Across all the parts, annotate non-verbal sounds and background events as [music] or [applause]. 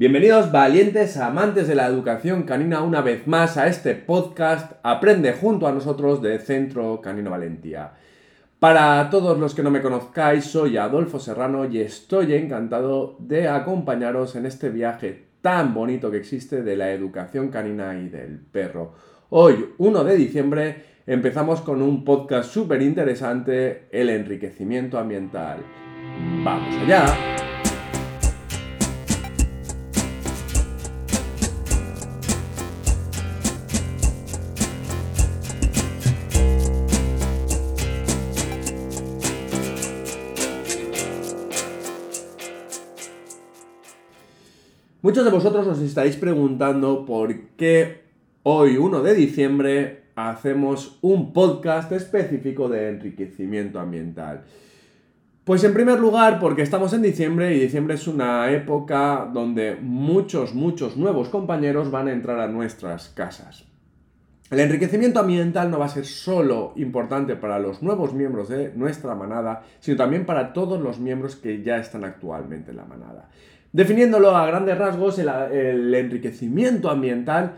Bienvenidos valientes amantes de la educación canina una vez más a este podcast Aprende junto a nosotros de Centro Canino Valentía. Para todos los que no me conozcáis, soy Adolfo Serrano y estoy encantado de acompañaros en este viaje tan bonito que existe de la educación canina y del perro. Hoy, 1 de diciembre, empezamos con un podcast súper interesante, el enriquecimiento ambiental. ¡Vamos allá! Muchos de vosotros os estáis preguntando por qué hoy, 1 de diciembre, hacemos un podcast específico de enriquecimiento ambiental. Pues en primer lugar porque estamos en diciembre y diciembre es una época donde muchos, muchos nuevos compañeros van a entrar a nuestras casas. El enriquecimiento ambiental no va a ser solo importante para los nuevos miembros de nuestra manada, sino también para todos los miembros que ya están actualmente en la manada. Definiéndolo a grandes rasgos, el, enriquecimiento ambiental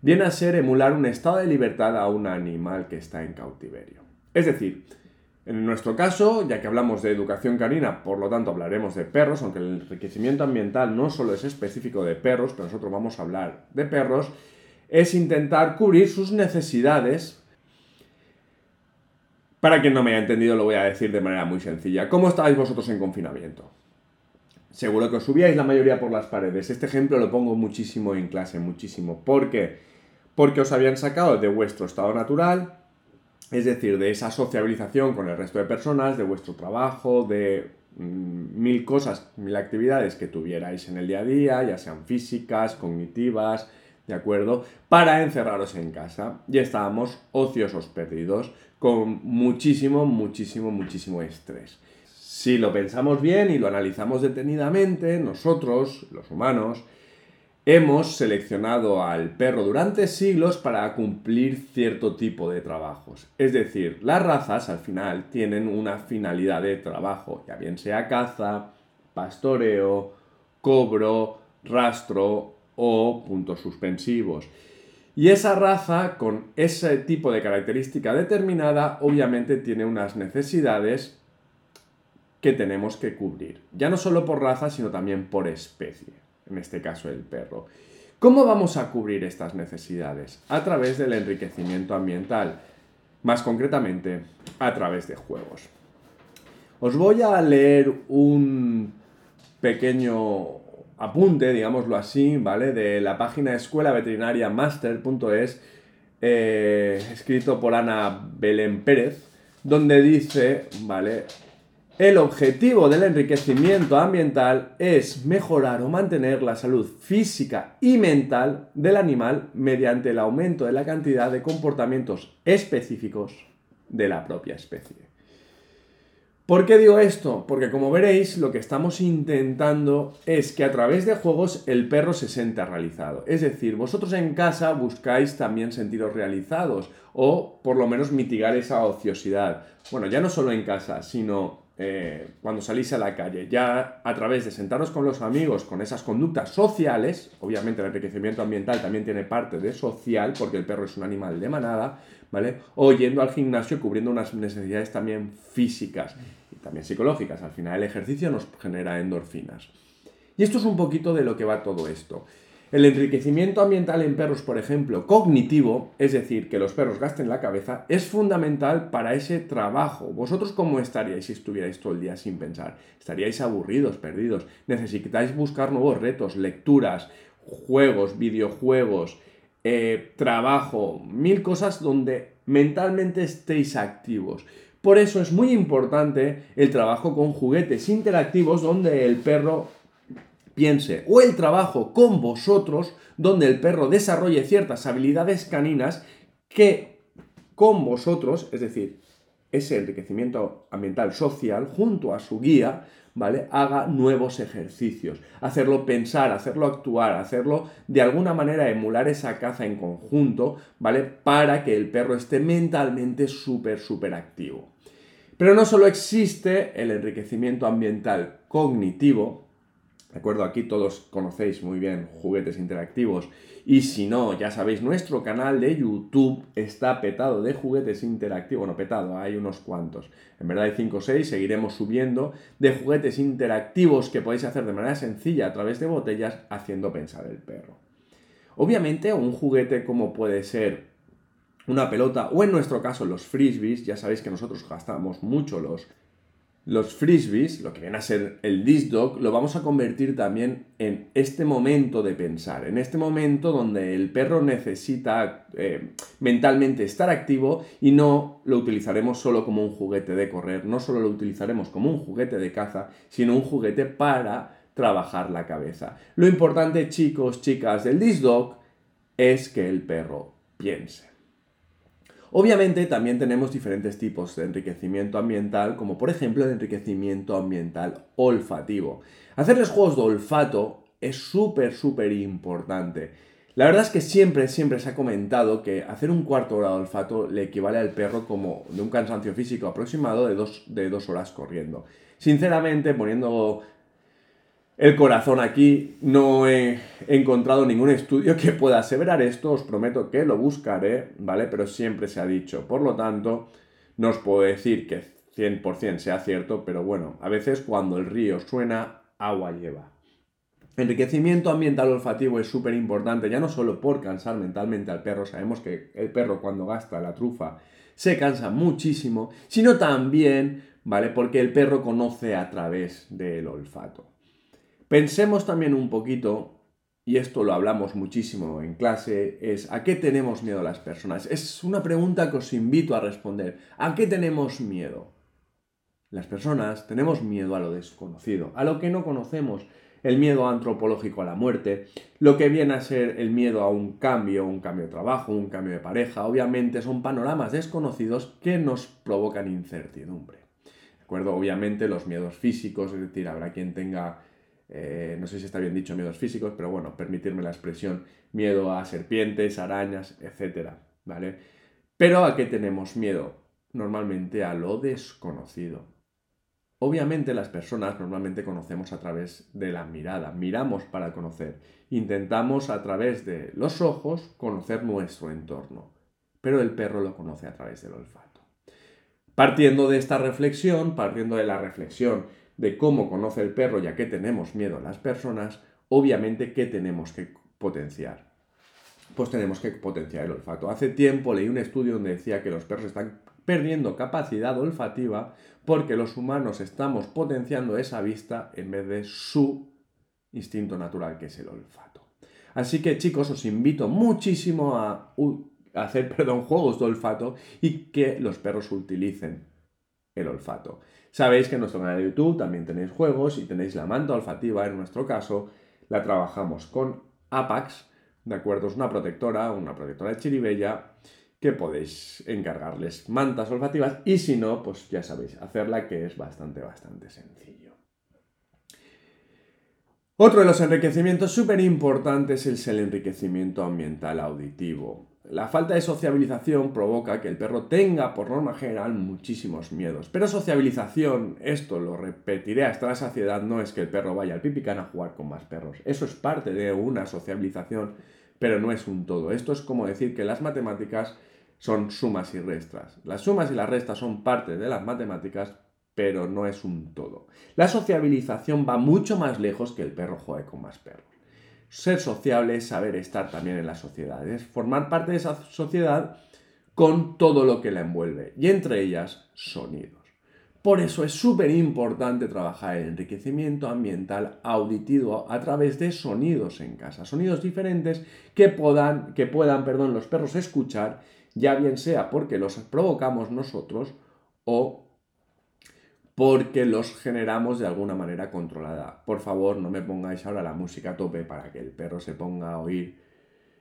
viene a ser emular un estado de libertad a un animal que está en cautiverio. Es decir, en nuestro caso, ya que hablamos de educación canina, por lo tanto hablaremos de perros, aunque el enriquecimiento ambiental no solo es específico de perros, pero nosotros vamos a hablar de perros, es intentar cubrir sus necesidades. Para quien no me haya entendido, lo voy a decir de manera muy sencilla. ¿Cómo estáis vosotros en confinamiento? Seguro que os subíais la mayoría por las paredes. Este ejemplo lo pongo muchísimo en clase, muchísimo. ¿Por qué? Porque os habían sacado de vuestro estado natural, es decir, de esa sociabilización con el resto de personas, de vuestro trabajo, de mm, mil cosas, mil actividades que tuvierais en el día a día, ya sean físicas, cognitivas, ¿de acuerdo? Para encerraros en casa. Y estábamos ociosos perdidos, con muchísimo, muchísimo, muchísimo estrés. Si lo pensamos bien y lo analizamos detenidamente, nosotros, los humanos, hemos seleccionado al perro durante siglos para cumplir cierto tipo de trabajos. Es decir, las razas al final tienen una finalidad de trabajo, ya bien sea caza, pastoreo, cobro, rastro o puntos suspensivos. Y esa raza, con ese tipo de característica determinada, obviamente tiene unas necesidades que tenemos que cubrir. Ya no solo por raza, sino también por especie, en este caso el perro. ¿Cómo vamos a cubrir estas necesidades? A través del enriquecimiento ambiental, más concretamente a través de juegos. Os voy a leer un pequeño apunte, digámoslo así, ¿vale? De la página escuela veterinaria master.es, eh, escrito por Ana Belén Pérez, donde dice, ¿vale? El objetivo del enriquecimiento ambiental es mejorar o mantener la salud física y mental del animal mediante el aumento de la cantidad de comportamientos específicos de la propia especie. ¿Por qué digo esto? Porque como veréis, lo que estamos intentando es que a través de juegos el perro se sienta realizado. Es decir, vosotros en casa buscáis también sentiros realizados o por lo menos mitigar esa ociosidad. Bueno, ya no solo en casa, sino eh, cuando salís a la calle, ya a través de sentaros con los amigos, con esas conductas sociales, obviamente el enriquecimiento ambiental también tiene parte de social, porque el perro es un animal de manada, ¿vale? O yendo al gimnasio cubriendo unas necesidades también físicas y también psicológicas. Al final el ejercicio nos genera endorfinas. Y esto es un poquito de lo que va todo esto. El enriquecimiento ambiental en perros, por ejemplo, cognitivo, es decir, que los perros gasten la cabeza, es fundamental para ese trabajo. ¿Vosotros cómo estaríais si estuvierais todo el día sin pensar? Estaríais aburridos, perdidos. Necesitáis buscar nuevos retos, lecturas, juegos, videojuegos, eh, trabajo, mil cosas donde mentalmente estéis activos. Por eso es muy importante el trabajo con juguetes interactivos donde el perro piense, o el trabajo con vosotros, donde el perro desarrolle ciertas habilidades caninas que con vosotros, es decir, ese enriquecimiento ambiental social, junto a su guía, ¿vale? Haga nuevos ejercicios, hacerlo pensar, hacerlo actuar, hacerlo de alguna manera emular esa caza en conjunto, ¿vale? Para que el perro esté mentalmente súper, súper activo. Pero no solo existe el enriquecimiento ambiental cognitivo, ¿De acuerdo? Aquí todos conocéis muy bien juguetes interactivos. Y si no, ya sabéis, nuestro canal de YouTube está petado de juguetes interactivos. Bueno, petado, hay unos cuantos. En verdad hay 5 o 6, seguiremos subiendo de juguetes interactivos que podéis hacer de manera sencilla a través de botellas haciendo pensar el perro. Obviamente, un juguete como puede ser una pelota o en nuestro caso los frisbees, ya sabéis que nosotros gastamos mucho los los frisbees, lo que viene a ser el disc dog, lo vamos a convertir también en este momento de pensar, en este momento donde el perro necesita eh, mentalmente estar activo y no lo utilizaremos solo como un juguete de correr, no solo lo utilizaremos como un juguete de caza, sino un juguete para trabajar la cabeza. Lo importante, chicos, chicas, del disc dog es que el perro piense. Obviamente también tenemos diferentes tipos de enriquecimiento ambiental, como por ejemplo el enriquecimiento ambiental olfativo. Hacerles juegos de olfato es súper, súper importante. La verdad es que siempre, siempre se ha comentado que hacer un cuarto hora de olfato le equivale al perro como de un cansancio físico aproximado de dos, de dos horas corriendo. Sinceramente, poniendo el corazón aquí. No he encontrado ningún estudio que pueda aseverar esto, os prometo que lo buscaré, ¿vale? Pero siempre se ha dicho. Por lo tanto, no os puedo decir que 100% sea cierto, pero bueno, a veces cuando el río suena, agua lleva. Enriquecimiento ambiental olfativo es súper importante, ya no solo por cansar mentalmente al perro, sabemos que el perro cuando gasta la trufa se cansa muchísimo, sino también, ¿vale? Porque el perro conoce a través del olfato. Pensemos también un poquito, y esto lo hablamos muchísimo en clase, es ¿a qué tenemos miedo las personas? Es una pregunta que os invito a responder. ¿A qué tenemos miedo? Las personas tenemos miedo a lo desconocido, a lo que no conocemos, el miedo antropológico a la muerte, lo que viene a ser el miedo a un cambio, un cambio de trabajo, un cambio de pareja, obviamente son panoramas desconocidos que nos provocan incertidumbre. ¿De acuerdo? Obviamente los miedos físicos, es decir, habrá quien tenga eh, no sé si está bien dicho miedos físicos, pero bueno, permitirme la expresión miedo a serpientes, arañas, etc. ¿Vale? Pero ¿a qué tenemos miedo? Normalmente a lo desconocido. Obviamente las personas normalmente conocemos a través de la mirada, miramos para conocer, intentamos a través de los ojos conocer nuestro entorno, pero el perro lo conoce a través del olfato. Partiendo de esta reflexión, partiendo de la reflexión de cómo conoce el perro y a qué tenemos miedo las personas, obviamente, ¿qué tenemos que potenciar? Pues tenemos que potenciar el olfato. Hace tiempo leí un estudio donde decía que los perros están perdiendo capacidad olfativa porque los humanos estamos potenciando esa vista en vez de su instinto natural, que es el olfato. Así que chicos, os invito muchísimo a hacer [laughs] perdón, juegos de olfato y que los perros utilicen el olfato. Sabéis que en nuestro canal de YouTube también tenéis juegos y tenéis la manta olfativa, en nuestro caso la trabajamos con Apax, ¿de acuerdo? Es una protectora, una protectora de chiribella que podéis encargarles mantas olfativas y si no, pues ya sabéis, hacerla que es bastante, bastante sencillo. Otro de los enriquecimientos súper importantes es el enriquecimiento ambiental auditivo. La falta de sociabilización provoca que el perro tenga, por norma general, muchísimos miedos. Pero sociabilización, esto lo repetiré hasta la saciedad, no es que el perro vaya al pipicán a jugar con más perros. Eso es parte de una sociabilización, pero no es un todo. Esto es como decir que las matemáticas son sumas y restas. Las sumas y las restas son parte de las matemáticas, pero no es un todo. La sociabilización va mucho más lejos que el perro juegue con más perros ser sociable es saber estar también en la sociedad, es formar parte de esa sociedad con todo lo que la envuelve, y entre ellas sonidos. Por eso es súper importante trabajar el enriquecimiento ambiental auditivo a través de sonidos en casa, sonidos diferentes que puedan, que puedan perdón, los perros escuchar, ya bien sea porque los provocamos nosotros o porque los generamos de alguna manera controlada. Por favor, no me pongáis ahora la música a tope para que el perro se ponga a oír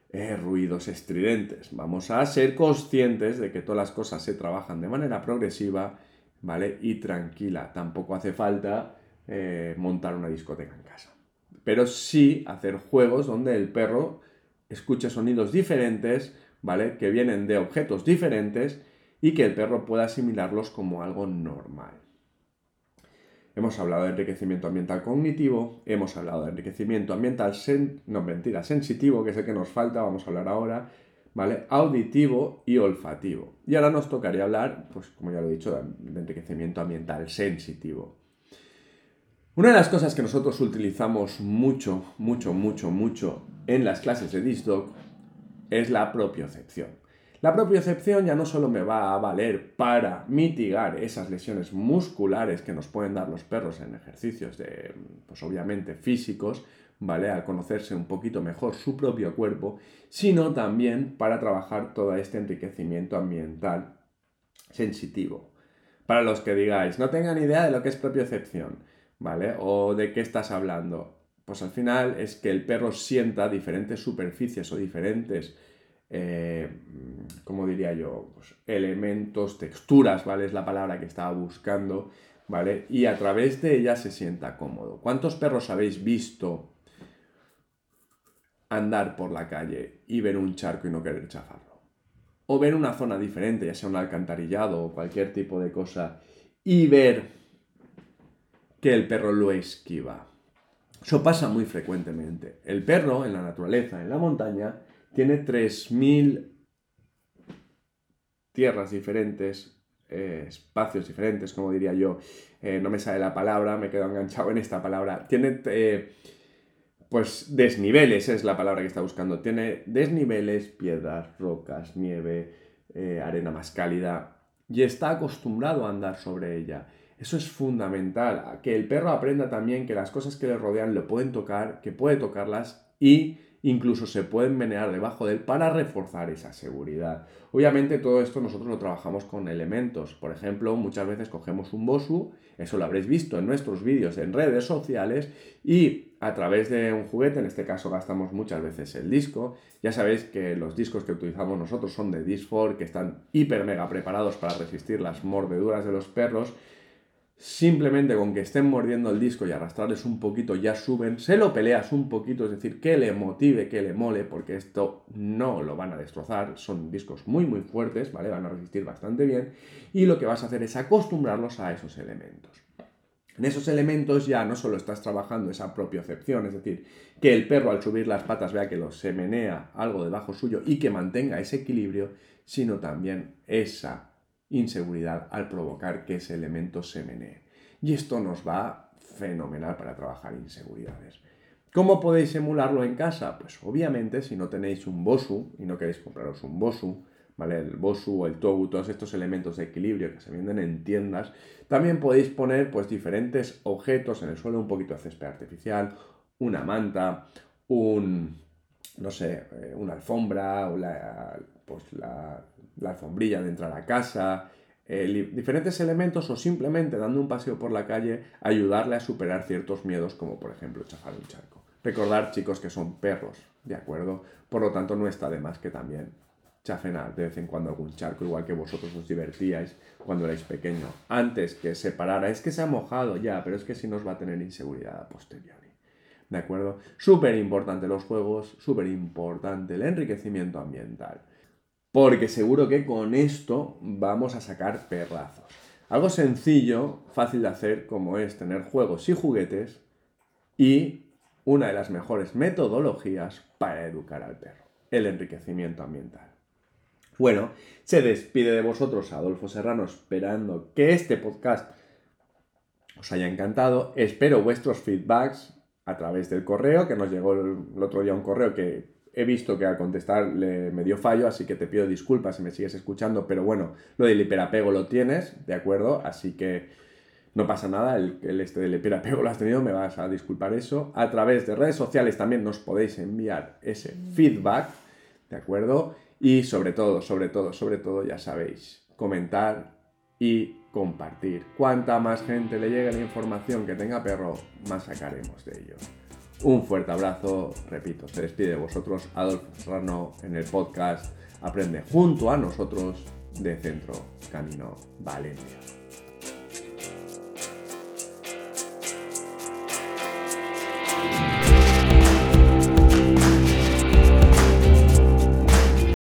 eh, ruidos estridentes. Vamos a ser conscientes de que todas las cosas se trabajan de manera progresiva, ¿vale? Y tranquila. Tampoco hace falta eh, montar una discoteca en casa. Pero sí hacer juegos donde el perro escuche sonidos diferentes, ¿vale? Que vienen de objetos diferentes y que el perro pueda asimilarlos como algo normal. Hemos hablado de enriquecimiento ambiental cognitivo, hemos hablado de enriquecimiento ambiental, no mentira, sensitivo, que es el que nos falta, vamos a hablar ahora, ¿vale? Auditivo y olfativo. Y ahora nos tocaría hablar, pues como ya lo he dicho, de enriquecimiento ambiental sensitivo. Una de las cosas que nosotros utilizamos mucho, mucho, mucho, mucho en las clases de DISDOC es la propiocepción. La propiocepción ya no solo me va a valer para mitigar esas lesiones musculares que nos pueden dar los perros en ejercicios de, pues obviamente físicos, ¿vale? Al conocerse un poquito mejor su propio cuerpo, sino también para trabajar todo este enriquecimiento ambiental sensitivo. Para los que digáis, no tengan idea de lo que es propiocepción, ¿vale? O de qué estás hablando. Pues al final es que el perro sienta diferentes superficies o diferentes, eh, ¿cómo diría yo? Pues elementos, texturas, ¿vale? Es la palabra que estaba buscando, ¿vale? Y a través de ella se sienta cómodo. ¿Cuántos perros habéis visto andar por la calle y ver un charco y no querer chafarlo? O ver una zona diferente, ya sea un alcantarillado o cualquier tipo de cosa, y ver que el perro lo esquiva. Eso pasa muy frecuentemente. El perro en la naturaleza, en la montaña, tiene 3.000 tierras diferentes, eh, espacios diferentes, como diría yo. Eh, no me sale la palabra, me quedo enganchado en esta palabra. Tiene, eh, pues, desniveles, es la palabra que está buscando. Tiene desniveles, piedras, rocas, nieve, arena más cálida, y está acostumbrado a andar sobre ella. Eso es fundamental, que el perro aprenda también que las cosas que le rodean le pueden tocar, que puede tocarlas y incluso se pueden menear debajo de él para reforzar esa seguridad. Obviamente todo esto nosotros lo trabajamos con elementos. Por ejemplo, muchas veces cogemos un Bosu, eso lo habréis visto en nuestros vídeos en redes sociales y a través de un juguete, en este caso gastamos muchas veces el disco. Ya sabéis que los discos que utilizamos nosotros son de Disfor, que están hiper mega preparados para resistir las mordeduras de los perros simplemente con que estén mordiendo el disco y arrastrarles un poquito ya suben, se lo peleas un poquito, es decir, que le motive, que le mole, porque esto no lo van a destrozar, son discos muy muy fuertes, ¿vale? Van a resistir bastante bien y lo que vas a hacer es acostumbrarlos a esos elementos. En esos elementos ya no solo estás trabajando esa propiocepción, es decir, que el perro al subir las patas vea que lo se menea algo debajo suyo y que mantenga ese equilibrio, sino también esa inseguridad al provocar que ese elemento se menee. Y esto nos va fenomenal para trabajar inseguridades. ¿Cómo podéis emularlo en casa? Pues obviamente si no tenéis un Bosu y no queréis compraros un Bosu, ¿vale? El Bosu el Togu, todos estos elementos de equilibrio que se venden en tiendas, también podéis poner pues diferentes objetos en el suelo, un poquito de césped artificial, una manta, un, no sé, eh, una alfombra, la, pues la, la alfombrilla de entrar a casa, eh, diferentes elementos o simplemente dando un paseo por la calle ayudarle a superar ciertos miedos como por ejemplo chafar un charco. Recordar chicos que son perros, ¿de acuerdo? Por lo tanto no está de más que también chafen de vez en cuando algún charco, igual que vosotros os divertíais cuando erais pequeño. Antes que se parara, es que se ha mojado ya, pero es que si nos va a tener inseguridad a posteriori. ¿De acuerdo? Súper importante los juegos, súper importante el enriquecimiento ambiental porque seguro que con esto vamos a sacar perrazos. Algo sencillo, fácil de hacer, como es tener juegos y juguetes y una de las mejores metodologías para educar al perro, el enriquecimiento ambiental. Bueno, se despide de vosotros Adolfo Serrano esperando que este podcast os haya encantado. Espero vuestros feedbacks a través del correo, que nos llegó el otro día un correo que he visto que al contestar le, me dio fallo, así que te pido disculpas si me sigues escuchando, pero bueno, lo del hiperapego lo tienes, ¿de acuerdo? Así que no pasa nada, el, el este del hiperapego lo has tenido, me vas a disculpar eso. A través de redes sociales también nos podéis enviar ese feedback, ¿de acuerdo? Y sobre todo, sobre todo, sobre todo, ya sabéis, comentar y compartir. Cuanta más gente le llegue la información que tenga perro, más sacaremos de ello. Un fuerte abrazo, repito, se despide de vosotros Adolfo Serrano en el podcast Aprende junto a nosotros de Centro Camino Valencia.